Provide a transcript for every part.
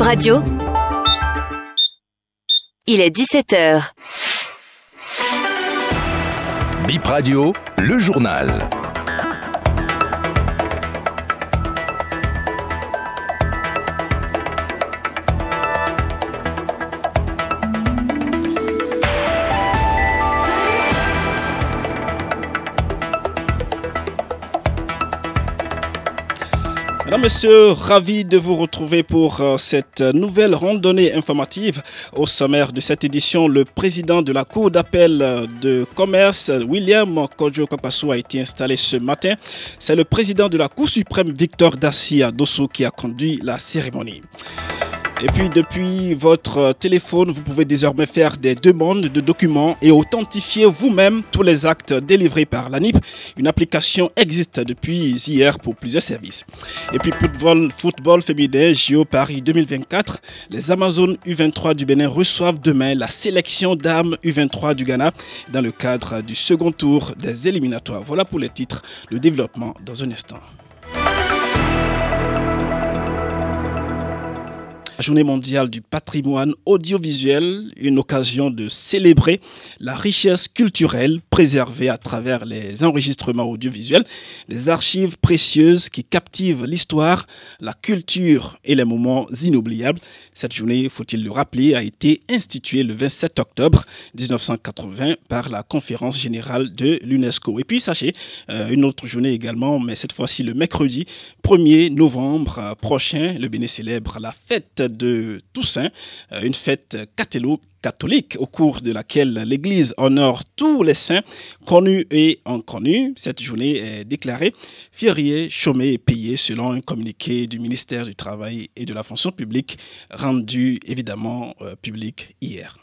Bip Radio. Il est 17h. Bip Radio, le journal. Mesdames, Messieurs, ravi de vous retrouver pour euh, cette nouvelle randonnée informative. Au sommaire de cette édition, le président de la Cour d'appel euh, de commerce, William Kojo Kapasu, a été installé ce matin. C'est le président de la Cour suprême, Victor Dassia Dosso, qui a conduit la cérémonie. Et puis depuis votre téléphone, vous pouvez désormais faire des demandes de documents et authentifier vous-même tous les actes délivrés par l'ANIP. Une application existe depuis hier pour plusieurs services. Et puis football, football féminin JO Paris 2024, les Amazones U23 du Bénin reçoivent demain la sélection d'armes U23 du Ghana dans le cadre du second tour des éliminatoires. Voilà pour les titres, le développement dans un instant. Journée mondiale du patrimoine audiovisuel, une occasion de célébrer la richesse culturelle préservée à travers les enregistrements audiovisuels, les archives précieuses qui captivent l'histoire, la culture et les moments inoubliables. Cette journée, faut-il le rappeler, a été instituée le 27 octobre 1980 par la conférence générale de l'UNESCO. Et puis, sachez, euh, une autre journée également, mais cette fois-ci le mercredi 1er novembre prochain, le Bénin célèbre la fête de Toussaint, euh, une fête catholique au cours de laquelle l'Église honore tous les saints connus et inconnus. Cette journée est déclarée férié, chômé et payé selon un communiqué du ministère du Travail et de la fonction publique rendu évidemment euh, public hier.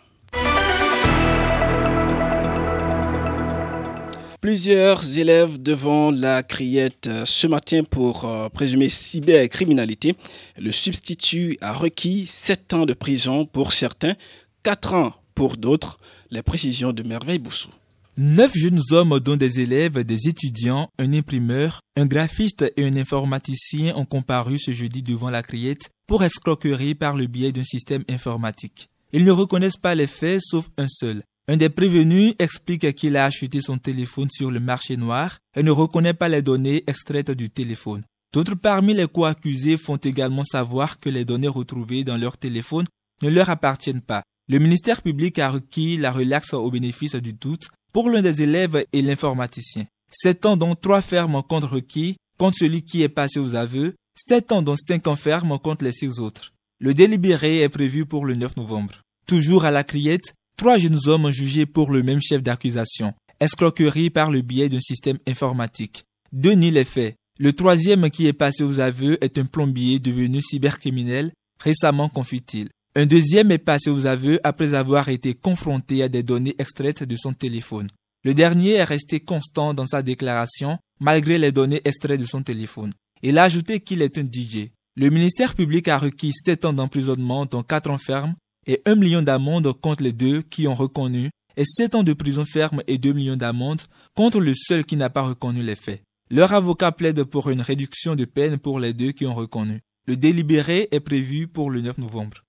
Plusieurs élèves devant la criette euh, ce matin pour euh, présumer cybercriminalité. Le substitut a requis 7 ans de prison pour certains, 4 ans pour d'autres. Les précisions de Merveille Boussou. Neuf jeunes hommes, dont des élèves, des étudiants, un imprimeur, un graphiste et un informaticien ont comparu ce jeudi devant la criette pour escroquerie par le biais d'un système informatique. Ils ne reconnaissent pas les faits sauf un seul, un des prévenus explique qu'il a acheté son téléphone sur le marché noir et ne reconnaît pas les données extraites du téléphone. D'autres parmi les co-accusés font également savoir que les données retrouvées dans leur téléphone ne leur appartiennent pas. Le ministère public a requis la relaxe au bénéfice du doute pour l'un des élèves et l'informaticien. Sept ans dont trois fermes contre requis contre celui qui est passé aux aveux, sept ans dont cinq enfermes contre les six autres. Le délibéré est prévu pour le 9 novembre. Toujours à la criette, Trois jeunes hommes jugés pour le même chef d'accusation. Escroquerie par le biais d'un système informatique. Deux nient les faits. Le troisième qui est passé aux aveux est un plombier devenu cybercriminel, récemment confie-t-il. Un deuxième est passé aux aveux après avoir été confronté à des données extraites de son téléphone. Le dernier est resté constant dans sa déclaration malgré les données extraites de son téléphone. Il a ajouté qu'il est un DJ. Le ministère public a requis sept ans d'emprisonnement dont quatre ans ferme et 1 million d'amendes contre les deux qui ont reconnu et 7 ans de prison ferme et 2 millions d'amendes contre le seul qui n'a pas reconnu les faits. Leur avocat plaide pour une réduction de peine pour les deux qui ont reconnu. Le délibéré est prévu pour le 9 novembre.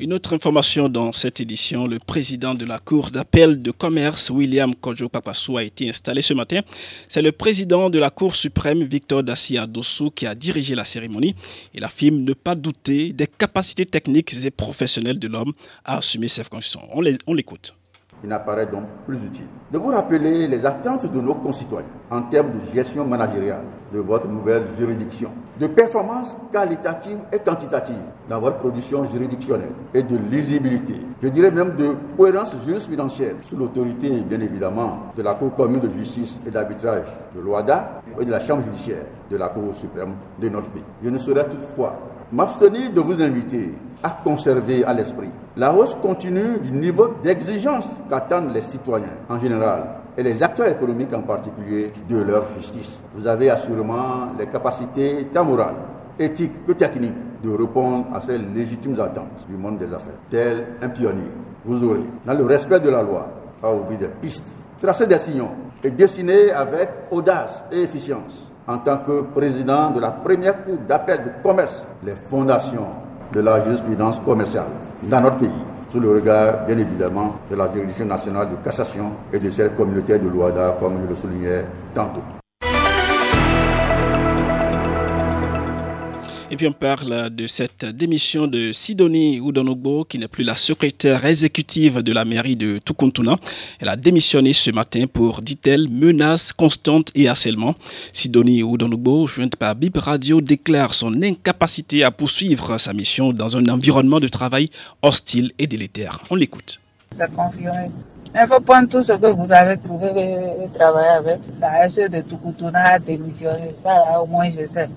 Une autre information dans cette édition, le président de la Cour d'appel de commerce, William Kojo Papassou, a été installé ce matin. C'est le président de la Cour suprême, Victor Dassia Dossou, qui a dirigé la cérémonie. Il affirme ne pas douter des capacités techniques et professionnelles de l'homme à assumer ses fonctions. On l'écoute il n'apparaît donc plus utile. De vous rappeler les attentes de nos concitoyens en termes de gestion managériale de votre nouvelle juridiction, de performance qualitative et quantitative dans votre production juridictionnelle et de lisibilité, je dirais même de cohérence jurisprudentielle sous l'autorité bien évidemment de la Cour commune de justice et d'arbitrage de l'OADA et de la Chambre judiciaire de la Cour suprême de notre pays. Je ne saurais toutefois m'abstenir de vous inviter à conserver à l'esprit la hausse continue du niveau d'exigence qu'attendent les citoyens en général et les acteurs économiques en particulier de leur justice. Vous avez assurément les capacités tant morales, éthiques que techniques de répondre à ces légitimes attentes du monde des affaires. Tel un pionnier, vous aurez, dans le respect de la loi, à ouvrir des pistes, tracer des signaux et dessiner avec audace et efficience en tant que président de la première cour d'appel de commerce les fondations de la jurisprudence commerciale dans notre pays, sous le regard, bien évidemment, de la juridiction nationale de cassation et de celle communautaire de l'OADA, comme je le soulignais tantôt. Et puis on parle de cette démission de Sidonie Oudanogbo, qui n'est plus la secrétaire exécutive de la mairie de Tukuntuna. Elle a démissionné ce matin pour, dit-elle, menaces constantes et harcèlement. Sidonie Oudanogbo, jointe par Bib Radio, déclare son incapacité à poursuivre sa mission dans un environnement de travail hostile et délétère. On l'écoute. C'est confirmé. Il faut prendre tout ce que vous avez trouvé et travailler avec. La SE de Tukutuna a démissionné. Ça, au moins, je sais.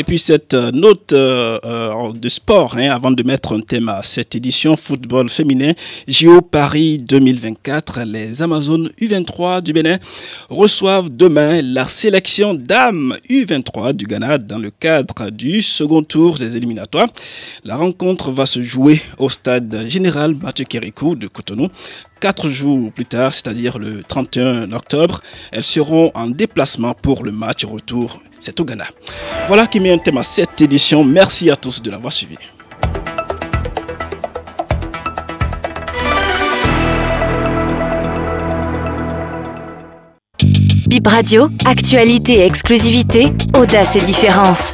Et puis cette euh, note euh, euh, de sport, hein, avant de mettre un thème à cette édition football féminin, JO Paris 2024, les Amazones U23 du Bénin reçoivent demain la sélection dames U23 du Ghana dans le cadre du second tour des éliminatoires. La rencontre va se jouer au stade général Mathieu Kérikou de Cotonou Quatre jours plus tard, c'est-à-dire le 31 octobre, elles seront en déplacement pour le match retour. C'est au Ghana. Voilà qui met un thème à cette édition. Merci à tous de l'avoir suivi. Bip Radio, actualité et exclusivité, audace et différence.